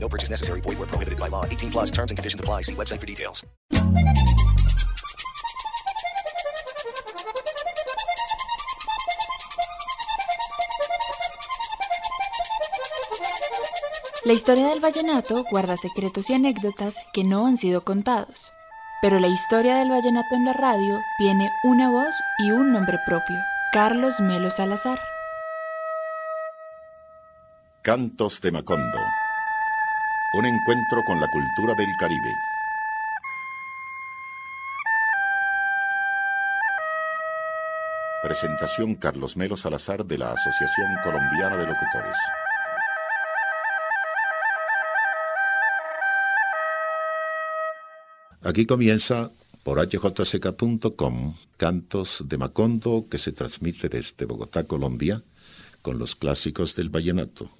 No purchase necessary. Void where prohibited by law. 18 plus terms and conditions apply. See website for details. La historia del vallenato guarda secretos y anécdotas que no han sido contados, pero la historia del vallenato en la radio tiene una voz y un nombre propio, Carlos Melo Salazar. Cantos de Macondo. Un encuentro con la cultura del Caribe. Presentación Carlos Melo Salazar de la Asociación Colombiana de Locutores. Aquí comienza por hjck.com Cantos de Macondo que se transmite desde Bogotá, Colombia, con los clásicos del vallenato.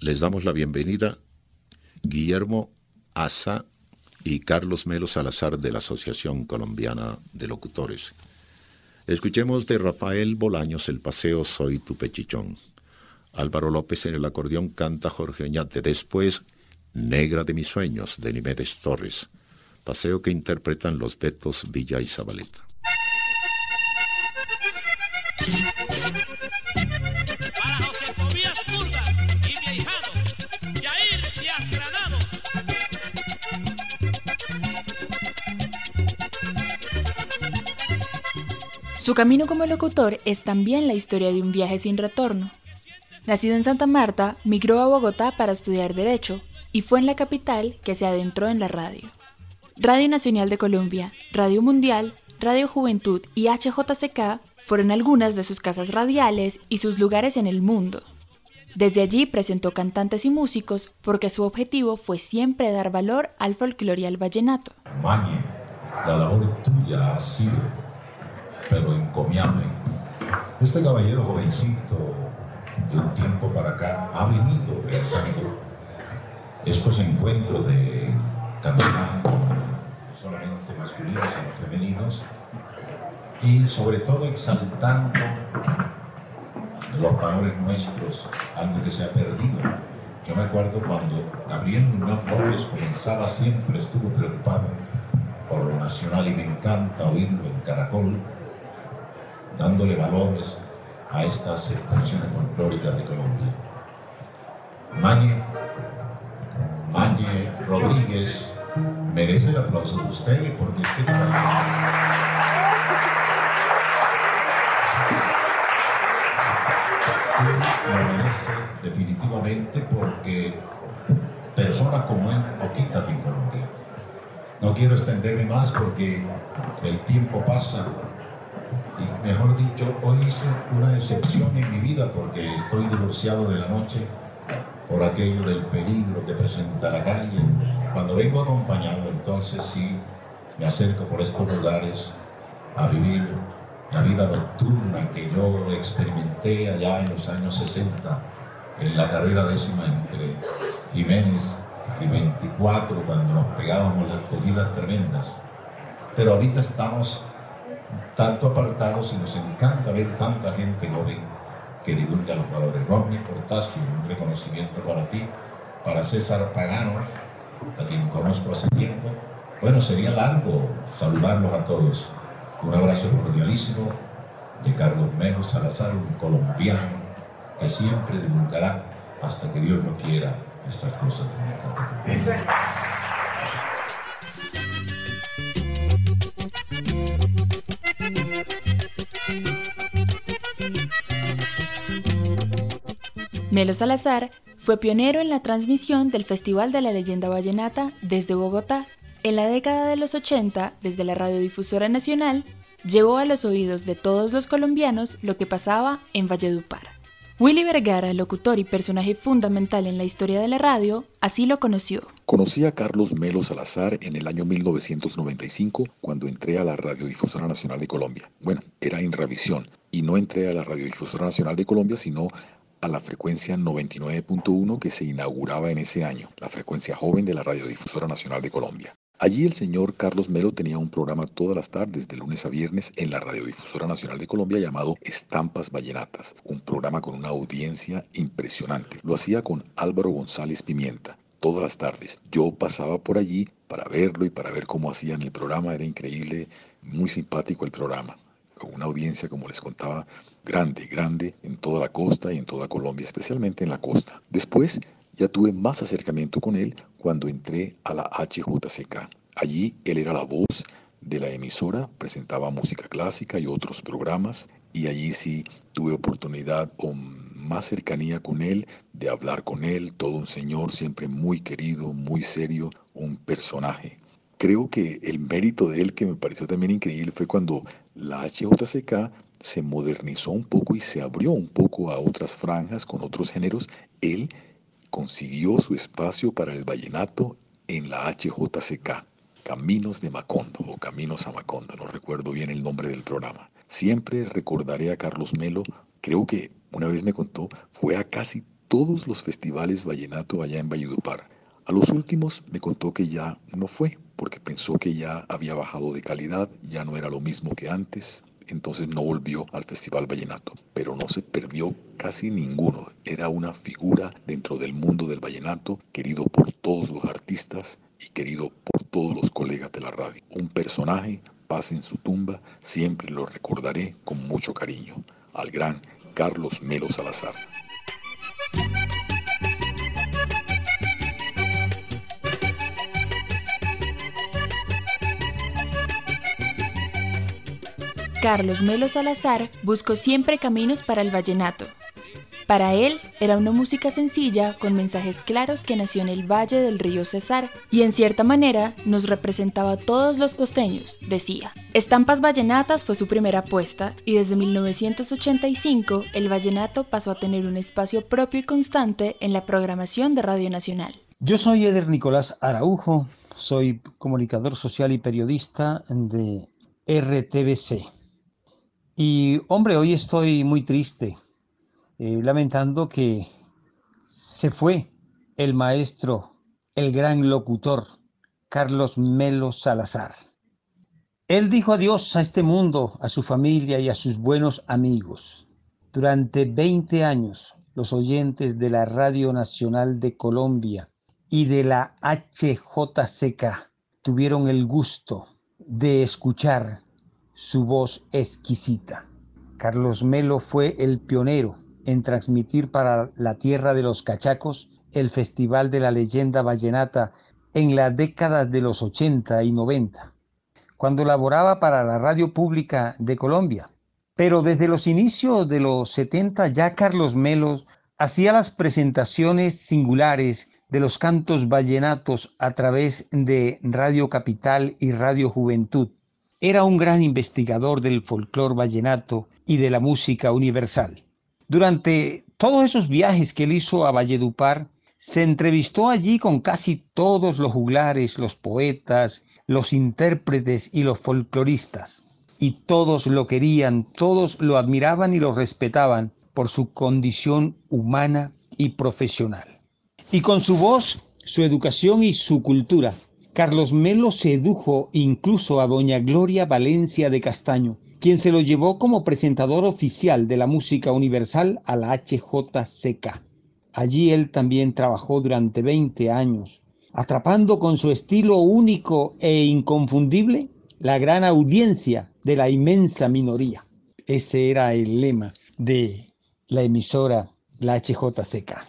Les damos la bienvenida Guillermo Asa y Carlos Melo Salazar de la Asociación Colombiana de Locutores. Escuchemos de Rafael Bolaños el paseo Soy tu pechichón. Álvaro López en el acordeón canta Jorge Oñate. Después, Negra de mis sueños de Nimedes Torres. Paseo que interpretan los Betos Villa y Zabaleta. Su camino como locutor es también la historia de un viaje sin retorno. Nacido en Santa Marta, migró a Bogotá para estudiar Derecho y fue en la capital que se adentró en la radio. Radio Nacional de Colombia, Radio Mundial, Radio Juventud y HJCK fueron algunas de sus casas radiales y sus lugares en el mundo. Desde allí presentó cantantes y músicos porque su objetivo fue siempre dar valor al folclore y al vallenato. Labor tuya ha sido, pero encomiable. Este caballero jovencito, de un tiempo para acá, ha venido realizando estos encuentros de caminar, no solamente masculinos, sino femeninos, y sobre todo exaltando los valores nuestros, algo que se ha perdido. Yo me acuerdo cuando Gabriel Muñoz López comenzaba siempre, estuvo preocupado por lo nacional y me encanta oírlo en Caracol, dándole valores a estas expresiones folclóricas de Colombia. Mañe, Mañe Rodríguez merece el aplauso de ustedes porque caballero lo merece definitivamente porque personas como él poquitas en Colombia. No quiero extenderme más porque el tiempo pasa mejor dicho, hoy hice una excepción en mi vida porque estoy divorciado de la noche por aquello del peligro que presenta la calle. Cuando vengo acompañado, entonces sí me acerco por estos lugares a vivir la vida nocturna que yo experimenté allá en los años 60, en la carrera décima entre Jiménez y 24, cuando nos pegábamos las cogidas tremendas. Pero ahorita estamos tanto apartados y nos encanta ver tanta gente joven que divulga los valores. Rodney Portasio, un reconocimiento para ti, para César Pagano, a quien conozco hace tiempo. Bueno, sería largo saludarlos a todos. Un abrazo cordialísimo de Carlos Melo Salazar, un colombiano que siempre divulgará hasta que Dios no quiera estas cosas Melo Salazar fue pionero en la transmisión del Festival de la Leyenda Vallenata desde Bogotá. En la década de los 80, desde la Radiodifusora Nacional, llevó a los oídos de todos los colombianos lo que pasaba en Valledupar. Willy Vergara, locutor y personaje fundamental en la historia de la radio, así lo conoció. Conocí a Carlos Melo Salazar en el año 1995 cuando entré a la Radiodifusora Nacional de Colombia. Bueno, era en Revisión y no entré a la Radiodifusora Nacional de Colombia, sino a la frecuencia 99.1 que se inauguraba en ese año, la frecuencia joven de la Radiodifusora Nacional de Colombia. Allí el señor Carlos Melo tenía un programa todas las tardes, de lunes a viernes, en la Radiodifusora Nacional de Colombia llamado Estampas Vallenatas, un programa con una audiencia impresionante. Lo hacía con Álvaro González Pimienta, todas las tardes. Yo pasaba por allí para verlo y para ver cómo hacían el programa. Era increíble, muy simpático el programa. Con una audiencia, como les contaba, grande, grande en toda la costa y en toda Colombia, especialmente en la costa. Después ya tuve más acercamiento con él cuando entré a la HJCK. Allí él era la voz de la emisora, presentaba música clásica y otros programas y allí sí tuve oportunidad o más cercanía con él, de hablar con él, todo un señor siempre muy querido, muy serio, un personaje. Creo que el mérito de él que me pareció también increíble fue cuando la HJCK se modernizó un poco y se abrió un poco a otras franjas con otros géneros. Él consiguió su espacio para el vallenato en la HJCK, Caminos de Macondo o Caminos a Macondo, no recuerdo bien el nombre del programa. Siempre recordaré a Carlos Melo, creo que una vez me contó, fue a casi todos los festivales vallenato allá en Valledupar. A los últimos me contó que ya no fue, porque pensó que ya había bajado de calidad, ya no era lo mismo que antes, entonces no volvió al Festival Vallenato, pero no se perdió casi ninguno. Era una figura dentro del mundo del vallenato, querido por todos los artistas y querido por todos los colegas de la radio. Un personaje, paz en su tumba, siempre lo recordaré con mucho cariño, al gran Carlos Melo Salazar. Carlos Melo Salazar buscó siempre caminos para el vallenato. Para él era una música sencilla con mensajes claros que nació en el Valle del Río Cesar y en cierta manera nos representaba a todos los costeños, decía. Estampas Vallenatas fue su primera apuesta y desde 1985 el vallenato pasó a tener un espacio propio y constante en la programación de Radio Nacional. Yo soy Eder Nicolás Araujo, soy comunicador social y periodista de RTBC. Y hombre, hoy estoy muy triste, eh, lamentando que se fue el maestro, el gran locutor, Carlos Melo Salazar. Él dijo adiós a este mundo, a su familia y a sus buenos amigos. Durante 20 años, los oyentes de la Radio Nacional de Colombia y de la HJCK tuvieron el gusto de escuchar su voz exquisita. Carlos Melo fue el pionero en transmitir para la tierra de los cachacos el Festival de la Leyenda Vallenata en las décadas de los 80 y 90, cuando laboraba para la Radio Pública de Colombia. Pero desde los inicios de los 70 ya Carlos Melo hacía las presentaciones singulares de los cantos vallenatos a través de Radio Capital y Radio Juventud era un gran investigador del folclore vallenato y de la música universal. Durante todos esos viajes que él hizo a Valledupar, se entrevistó allí con casi todos los juglares, los poetas, los intérpretes y los folcloristas. Y todos lo querían, todos lo admiraban y lo respetaban por su condición humana y profesional. Y con su voz, su educación y su cultura, Carlos Melo sedujo incluso a doña Gloria Valencia de Castaño, quien se lo llevó como presentador oficial de la música universal a la HJCK. Allí él también trabajó durante 20 años, atrapando con su estilo único e inconfundible la gran audiencia de la inmensa minoría. Ese era el lema de la emisora, la HJCK.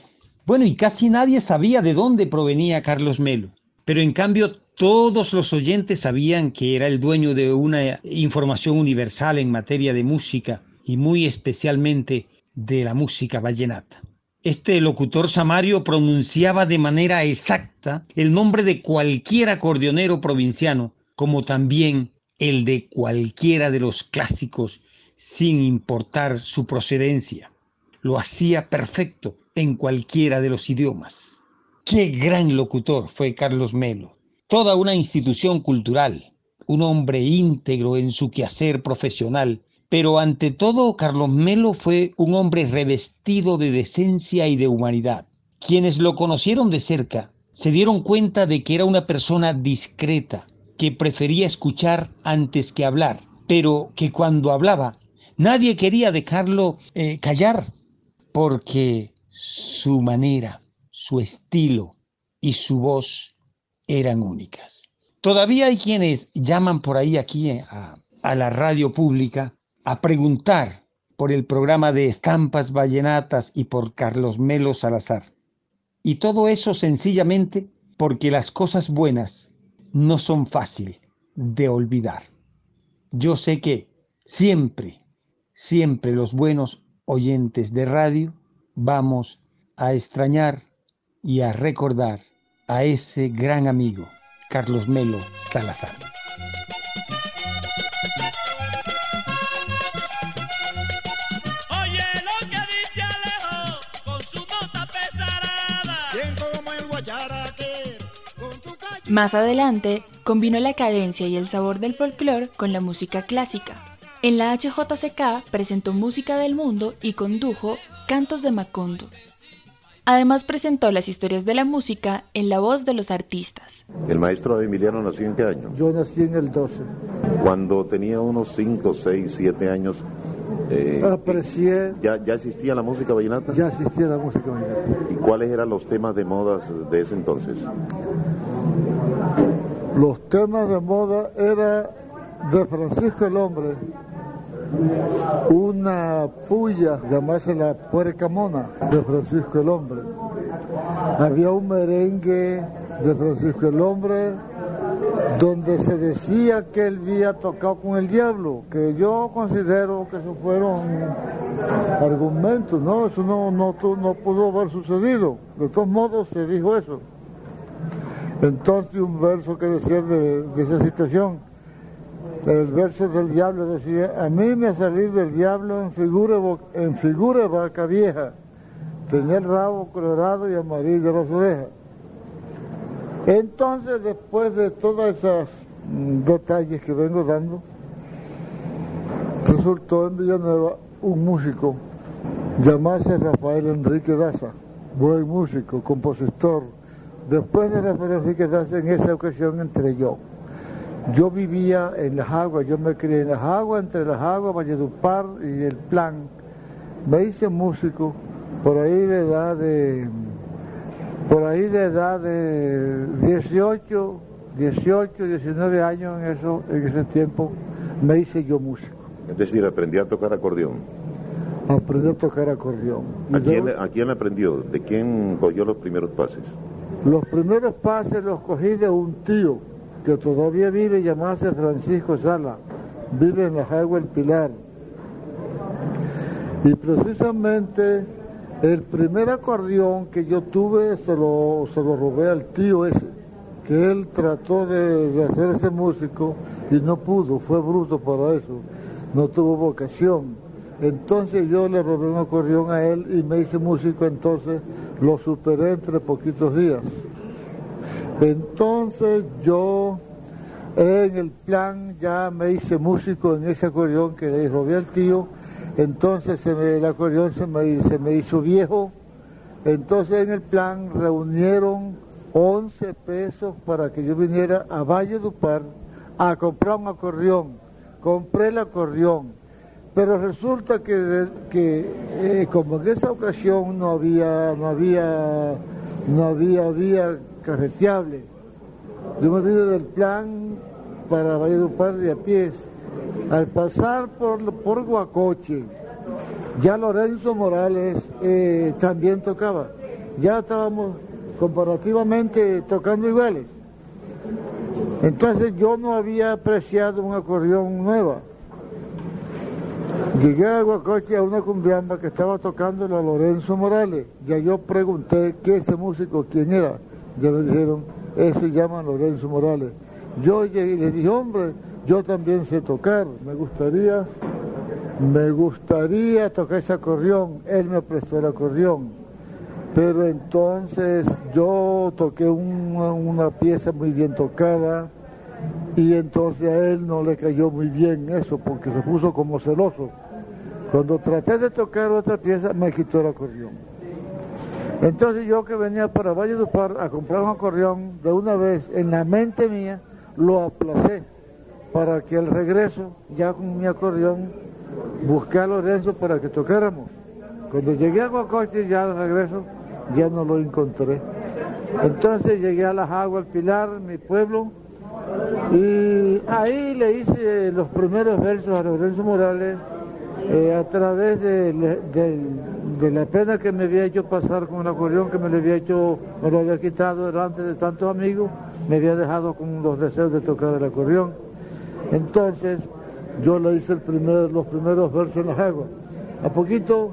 Bueno, y casi nadie sabía de dónde provenía Carlos Melo. Pero en cambio todos los oyentes sabían que era el dueño de una información universal en materia de música y muy especialmente de la música vallenata. Este locutor samario pronunciaba de manera exacta el nombre de cualquier acordeonero provinciano, como también el de cualquiera de los clásicos, sin importar su procedencia. Lo hacía perfecto en cualquiera de los idiomas. Qué gran locutor fue Carlos Melo. Toda una institución cultural, un hombre íntegro en su quehacer profesional, pero ante todo Carlos Melo fue un hombre revestido de decencia y de humanidad. Quienes lo conocieron de cerca se dieron cuenta de que era una persona discreta, que prefería escuchar antes que hablar, pero que cuando hablaba nadie quería dejarlo eh, callar, porque su manera, su estilo y su voz eran únicas. Todavía hay quienes llaman por ahí aquí a, a la radio pública a preguntar por el programa de estampas vallenatas y por Carlos Melo Salazar. Y todo eso sencillamente porque las cosas buenas no son fácil de olvidar. Yo sé que siempre, siempre los buenos oyentes de radio vamos a extrañar y a recordar a ese gran amigo, Carlos Melo Salazar. Oye lo que dice Alejo con su nota pesarada. como el guacharaque con tu calle. Más adelante, combinó la cadencia y el sabor del folclore con la música clásica. En la HJCK presentó música del mundo y condujo Cantos de Macondo. Además presentó las historias de la música en la voz de los artistas. ¿El maestro Emiliano nació en qué año? Yo nací en el 12. Cuando tenía unos 5, 6, 7 años, eh, Aprecié, ¿ya, ¿ya existía la música vallenata? ya existía la música vallenata. ¿Y cuáles eran los temas de modas de ese entonces? Los temas de moda era de Francisco el Hombre, una puya, llamarse la puerca mona, de Francisco el Hombre. Había un merengue de Francisco el Hombre donde se decía que él había tocado con el diablo, que yo considero que eso fueron argumentos, ¿no? Eso no, no, no pudo haber sucedido. De todos modos se dijo eso. Entonces un verso que decía de, de esa situación, el verso del diablo decía, a mí me ha salido el diablo en figura, en figura de vaca vieja, tenía el rabo colorado y amarillo las orejas. Entonces después de todos esos mm, detalles que vengo dando, resultó en Villanueva un músico, llamarse Rafael Enrique Daza, buen músico, compositor. Después de Rafael Enrique Daza, en esa ocasión entré yo. Yo vivía en las aguas, yo me crié en las aguas, entre las aguas, Valledupar y el plan. Me hice músico por ahí de edad de, por ahí de edad de 18, 18, 19 años en eso, en ese tiempo, me hice yo músico. Es decir, aprendí a tocar acordeón. Aprendí a tocar acordeón. ¿A quién, ¿A quién aprendió? ¿De quién cogió los primeros pases? Los primeros pases los cogí de un tío que todavía vive, llamarse Francisco Sala. Vive en la Jagua El Pilar. Y precisamente el primer acordeón que yo tuve se lo, se lo robé al tío ese, que él trató de, de hacer ese músico y no pudo, fue bruto para eso, no tuvo vocación. Entonces yo le robé un acordeón a él y me hice músico, entonces lo superé entre poquitos días. Entonces yo en el plan ya me hice músico en ese acordeón que le robé al tío, entonces el acordeón se me, se me hizo viejo, entonces en el plan reunieron 11 pesos para que yo viniera a Valle Dupar a comprar un acordeón, compré el acordeón, pero resulta que, que eh, como en esa ocasión no había, no había, no había vía carreteable, yo me vine del plan para Valledupar de a pies. Al pasar por, por Guacoche, ya Lorenzo Morales eh, también tocaba. Ya estábamos comparativamente tocando iguales. Entonces yo no había apreciado un acordeón nueva. Llegué a Guacoche a una cumbiamba que estaba tocando a Lorenzo Morales. Ya yo pregunté qué ese músico, quién era. Ya me dijeron, ese se llama Lorenzo Morales. Yo le dije, hombre, yo también sé tocar, me gustaría, me gustaría tocar ese acordeón. Él me prestó el acordeón. Pero entonces yo toqué una, una pieza muy bien tocada y entonces a él no le cayó muy bien eso porque se puso como celoso. Cuando traté de tocar otra pieza me quitó el acordeón. Entonces yo que venía para Valle de Par a comprar un acordeón, de una vez en la mente mía lo aplacé para que al regreso, ya con mi acordeón, busqué a Lorenzo para que tocáramos. Cuando llegué a Guacoche, ya de regreso, ya no lo encontré. Entonces llegué a Las Aguas, Pilar, mi pueblo, y ahí le hice los primeros versos a Lorenzo Morales eh, a través de, la pena que me había hecho pasar con el acordeón, que me lo había hecho, me lo había quitado delante de tantos amigos, me había dejado con los deseos de tocar el acordeón. Entonces yo le hice los primeros versos en las aguas. A poquito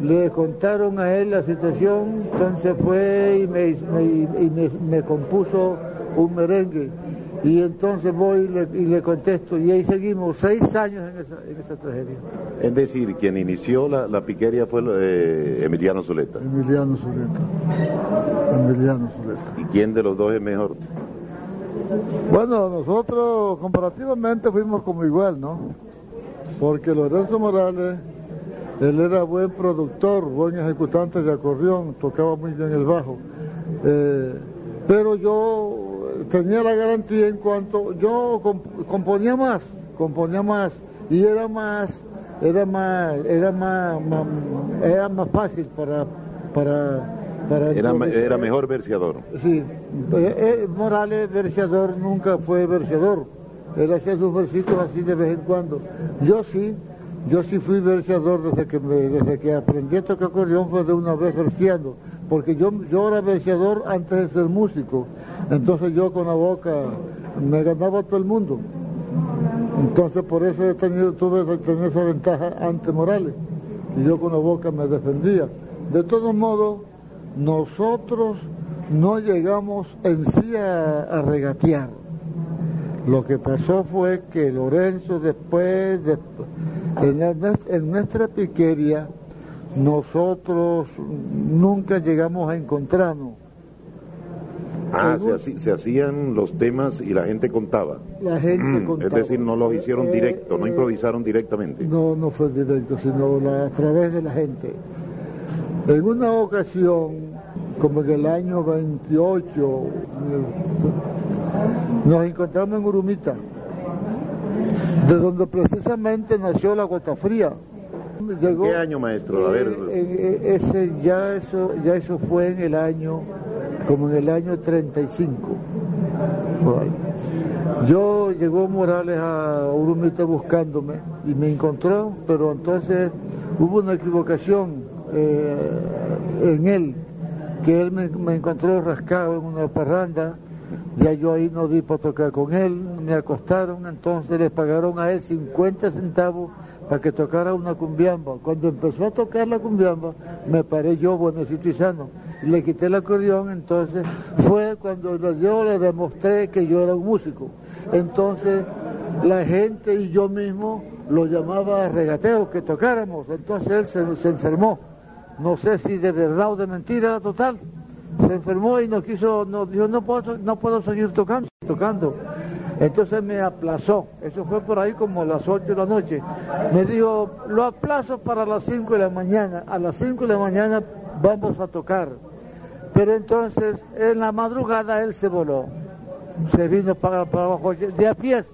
le contaron a él la situación, entonces fue y me compuso un merengue. Y entonces voy y le, y le contesto, y ahí seguimos seis años en esa, en esa tragedia. Es decir, quien inició la, la piquería fue eh, Emiliano Zuleta. Emiliano Zuleta. Emiliano Zuleta. ¿Y quién de los dos es mejor? Bueno, nosotros comparativamente fuimos como igual, ¿no? Porque Lorenzo Morales, él era buen productor, buen ejecutante de acordeón, tocaba muy bien el bajo. Eh, pero yo tenía la garantía en cuanto, yo comp- componía más, componía más, y era más, era más, era más, más- era más fácil para, para, para Era, era mejor verseador. Sí, eh, eh, Morales, verseador, nunca fue verseador. Él hacía sus versitos así de vez en cuando. Yo sí, yo sí fui verseador desde que, me- desde que aprendí a tocar acordeón fue de una vez verseando. Porque yo, yo era verseador antes de ser músico. Entonces yo con la boca me ganaba a todo el mundo. Entonces por eso he tenido, tuve tener esa ventaja ante Morales. Y yo con la boca me defendía. De todos modos, nosotros no llegamos en sí a, regatear. Lo que pasó fue que Lorenzo después, de- en, en nuestra piquería, nosotros nunca llegamos a encontrarnos. Ah, se, hacían los temas y la gente contaba. La gente Mm, contaba. Es decir, no los hicieron Eh, directo, no eh, improvisaron directamente. No, no fue directo, sino la- a través de la gente. En una ocasión, como en el año 28, eh, nos encontramos en Urumita, de donde precisamente nació la gota fría. Llegó, ¿Qué año, maestro? A ver. eh, eh, ese, ya, eso, ya eso fue en el año, como en el año 35. por ahí. Yo llegó Morales a Urumita buscándome y me encontró, pero entonces hubo una equivocación eh, en él, que él me, me encontró rascado en una parranda, ya yo ahí no di para tocar con él, me acostaron, entonces le pagaron a él 50 centavos para que tocara una cumbiamba. Cuando empezó a tocar la cumbiamba, me paré yo, buenecito y sano, le quité el acordeón, entonces fue cuando yo le demostré que yo era un músico. Entonces la gente y yo mismo lo llamaba regateo, que tocáramos, entonces él se, enfermó, no sé si de verdad o de mentira total, se enfermó y no quiso, no, dijo, no puedo, no puedo seguir tocando, tocando. Entonces me aplazó, eso fue por ahí como a las 8 de la noche. Me dijo, lo aplazo para las 5 de la mañana, a las 5 de la mañana vamos a tocar. Pero entonces en la madrugada él se voló, se vino para, abajo de a pies.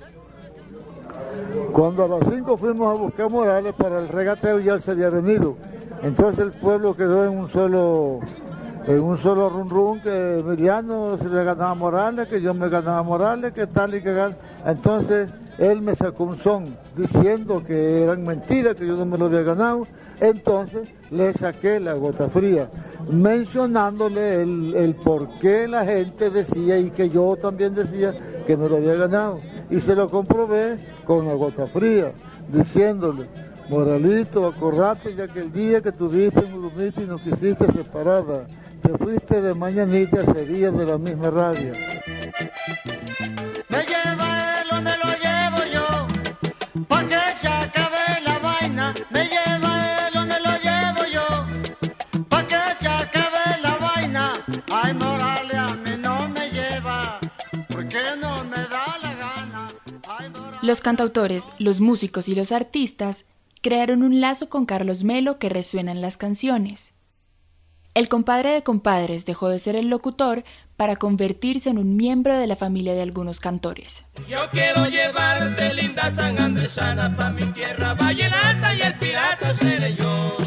Cuando a las 5 fuimos a buscar Morales para el regateo ya se había venido. Entonces el pueblo quedó en un solo en un solo run run que Emiliano se le ganaba a Morales, que yo me ganaba a Morales, que tal y que gan- Entonces él me sacó un son diciendo que eran mentiras, que yo no me lo había ganado. Entonces le saqué la gota fría, mencionándole el, el por qué la gente decía y que yo también decía que me lo había ganado. Y se lo comprobé con la gota fría, diciéndole, Moralito, acordate ya que el día que tuviste en Urumita y nos quisiste separada, te fuiste de mañanita sería de la misma rabia. Me lleva él o me lo llevo yo, pa' que se acabe la vaina. Me lleva él o me lo llevo yo, pa' que se acabe la vaina. Ay, Morales a mí no me lleva, porque no me da la gana. Ay, Morales, los cantautores, los músicos y los artistas crearon un lazo con Carlos Melo que resuena en las canciones. El compadre de compadres dejó de ser el locutor para convertirse en un miembro de la familia de algunos cantores. Yo quiero llevarte linda San Andresana pa' mi tierra vallenata y el pirata seré yo.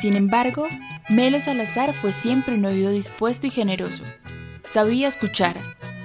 Sin embargo, Melo Salazar fue siempre un oído dispuesto y generoso. Sabía escuchar,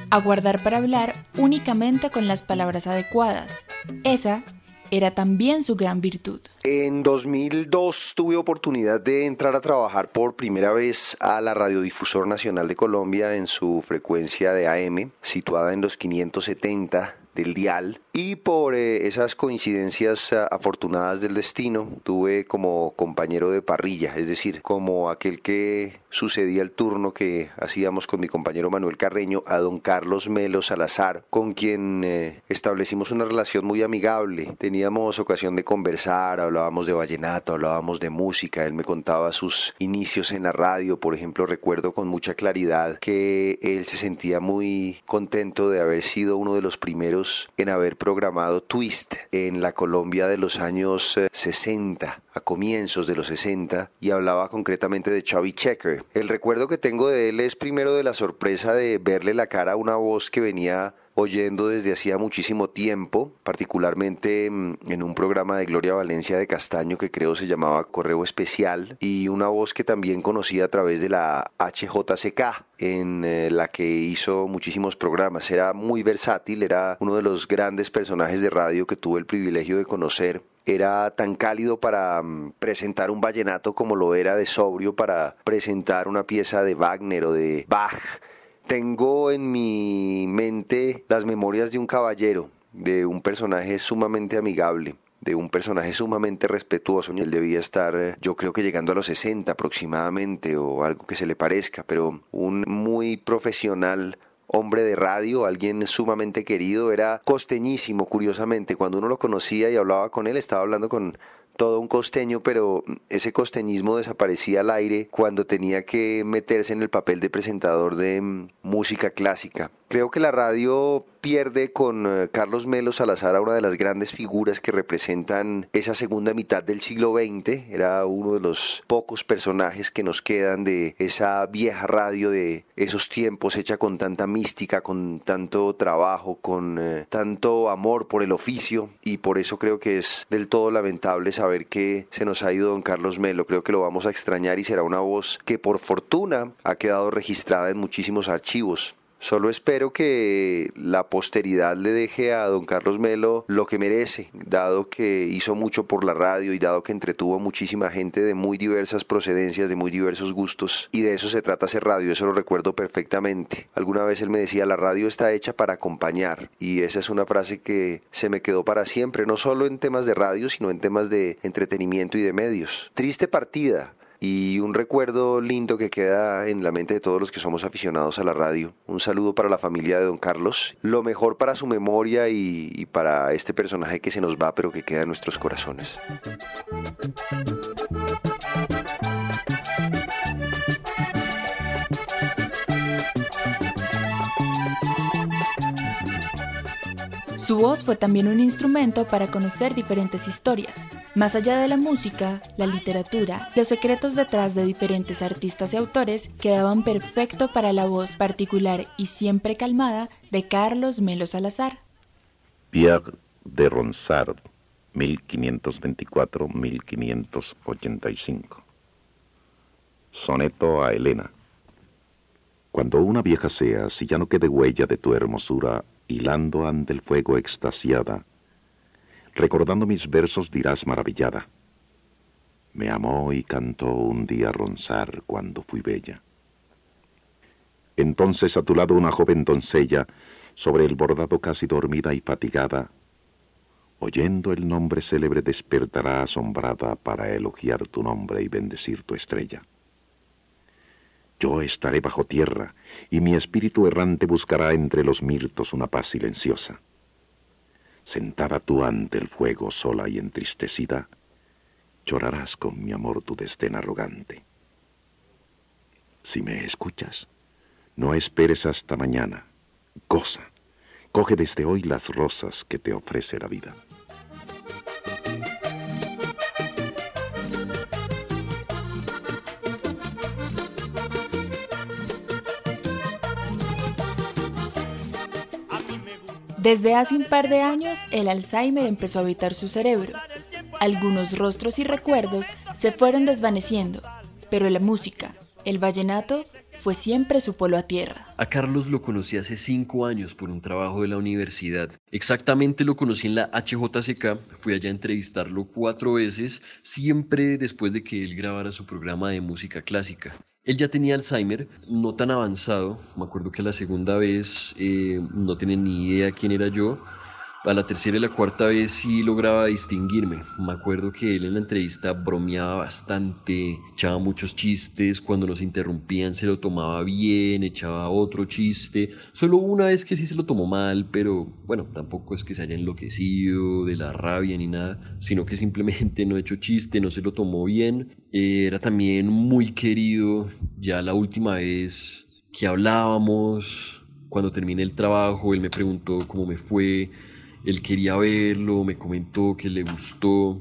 aguardar para hablar únicamente con las palabras adecuadas. Esa era también su gran virtud. En 2002 tuve oportunidad de entrar a trabajar por primera vez a la Radiodifusor Nacional de Colombia en su frecuencia de AM, situada en los 570 del dial y por eh, esas coincidencias ah, afortunadas del destino tuve como compañero de parrilla, es decir, como aquel que sucedía el turno que hacíamos con mi compañero Manuel Carreño a don Carlos Melo Salazar, con quien eh, establecimos una relación muy amigable. Teníamos ocasión de conversar, hablábamos de vallenato, hablábamos de música, él me contaba sus inicios en la radio, por ejemplo, recuerdo con mucha claridad que él se sentía muy contento de haber sido uno de los primeros en haber programado Twist en la Colombia de los años eh, 60 a comienzos de los 60 y hablaba concretamente de Chubby Checker. El recuerdo que tengo de él es primero de la sorpresa de verle la cara a una voz que venía oyendo desde hacía muchísimo tiempo, particularmente mm, en un programa de Gloria Valencia de Castaño que creo se llamaba Correo Especial y una voz que también conocí a través de la HJCK en eh, la que hizo muchísimos programas. Era muy versátil, era uno de los grandes personajes de radio que tuve el privilegio de conocer era tan cálido para mm, presentar un vallenato como lo era de sobrio para presentar una pieza de Wagner o de Bach. Tengo en mi mente las memorias de un caballero, de un personaje sumamente amigable de un personaje sumamente respetuoso. Él debía estar, yo creo que llegando a los 60 aproximadamente o algo que se le parezca, pero un muy profesional hombre de radio, alguien sumamente querido, era costeñísimo, curiosamente. Cuando uno lo conocía y hablaba con él, estaba hablando con todo un costeño, pero ese costeñismo desaparecía al aire cuando tenía que meterse en el papel de presentador de mm, música clásica. Creo que la radio pierde con eh, Carlos Melo Salazar a una de las grandes figuras que representan esa segunda mitad del siglo XX. Era uno de los pocos personajes que nos quedan de esa vieja radio de esos tiempos hecha con tanta mística, con tanto trabajo, con eh, tanto amor por el oficio y por eso creo que es del todo lamentable saber que se nos ha ido don Carlos Melo. Creo que lo vamos a extrañar y será una voz que por fortuna ha quedado registrada en muchísimos archivos. Solo espero que la posteridad le deje a don Carlos Melo lo que merece, dado que hizo mucho por la radio y dado que entretuvo a muchísima gente de muy diversas procedencias, de muy diversos gustos. Y de eso se trata hacer radio, eso lo recuerdo perfectamente. Alguna vez él me decía, la radio está hecha para acompañar. Y esa es una frase que se me quedó para siempre, no solo en temas de radio, sino en temas de entretenimiento y de medios. Triste partida y un recuerdo lindo que queda en la mente de todos los que somos aficionados a la radio. Un saludo para la familia de don Carlos, lo mejor para su memoria y, y para este personaje que se nos va pero que queda en nuestros corazones. Su voz fue también un instrumento para conocer diferentes historias. Más allá de la música, la literatura, los secretos detrás de diferentes artistas y autores quedaban perfecto para la voz particular y siempre calmada de Carlos Melo Salazar. Pierre de Ronsard, 1524-1585. Soneto a Elena. Cuando una vieja seas y ya no quede huella de tu hermosura, hilando ante el fuego extasiada, recordando mis versos dirás maravillada. Me amó y cantó un día Ronsard cuando fui bella. Entonces a tu lado una joven doncella, sobre el bordado casi dormida y fatigada, oyendo el nombre célebre despertará asombrada para elogiar tu nombre y bendecir tu estrella. Yo estaré bajo tierra, y mi espíritu errante buscará entre los mirtos una paz silenciosa. Sentada tú ante el fuego sola y entristecida, llorarás con mi amor tu desdén arrogante. Si me escuchas, no esperes hasta mañana, goza, coge desde hoy las rosas que te ofrece la vida. Desde hace un par de años, el Alzheimer empezó a habitar su cerebro. Algunos rostros y recuerdos se fueron desvaneciendo, pero la música, el vallenato, fue siempre su polo a tierra. A Carlos lo conocí hace cinco años por un trabajo de la universidad. Exactamente lo conocí en la HJCK, fui allá a entrevistarlo cuatro veces, siempre después de que él grabara su programa de música clásica. Él ya tenía Alzheimer, no tan avanzado. Me acuerdo que la segunda vez eh, no tenía ni idea quién era yo. A la tercera y la cuarta vez sí lograba distinguirme. Me acuerdo que él en la entrevista bromeaba bastante, echaba muchos chistes, cuando nos interrumpían se lo tomaba bien, echaba otro chiste. Solo una vez que sí se lo tomó mal, pero bueno, tampoco es que se haya enloquecido de la rabia ni nada, sino que simplemente no echó chiste, no se lo tomó bien. Era también muy querido, ya la última vez que hablábamos, cuando terminé el trabajo, él me preguntó cómo me fue él quería verlo, me comentó que le gustó.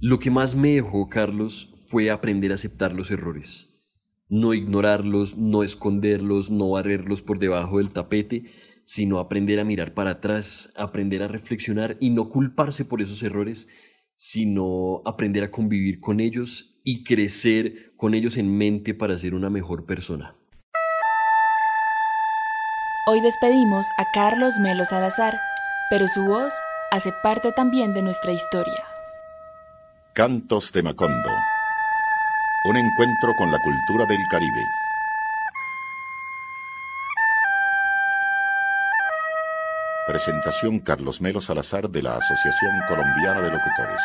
Lo que más me dejó, Carlos, fue aprender a aceptar los errores. No ignorarlos, no esconderlos, no barrerlos por debajo del tapete, sino aprender a mirar para atrás, aprender a reflexionar y no culparse por esos errores, sino aprender a convivir con ellos y crecer con ellos en mente para ser una mejor persona. Hoy despedimos a Carlos Melo Salazar, pero su voz hace parte también de nuestra historia. Cantos de Macondo. Un encuentro con la cultura del Caribe. Presentación Carlos Melo Salazar de la Asociación Colombiana de Locutores.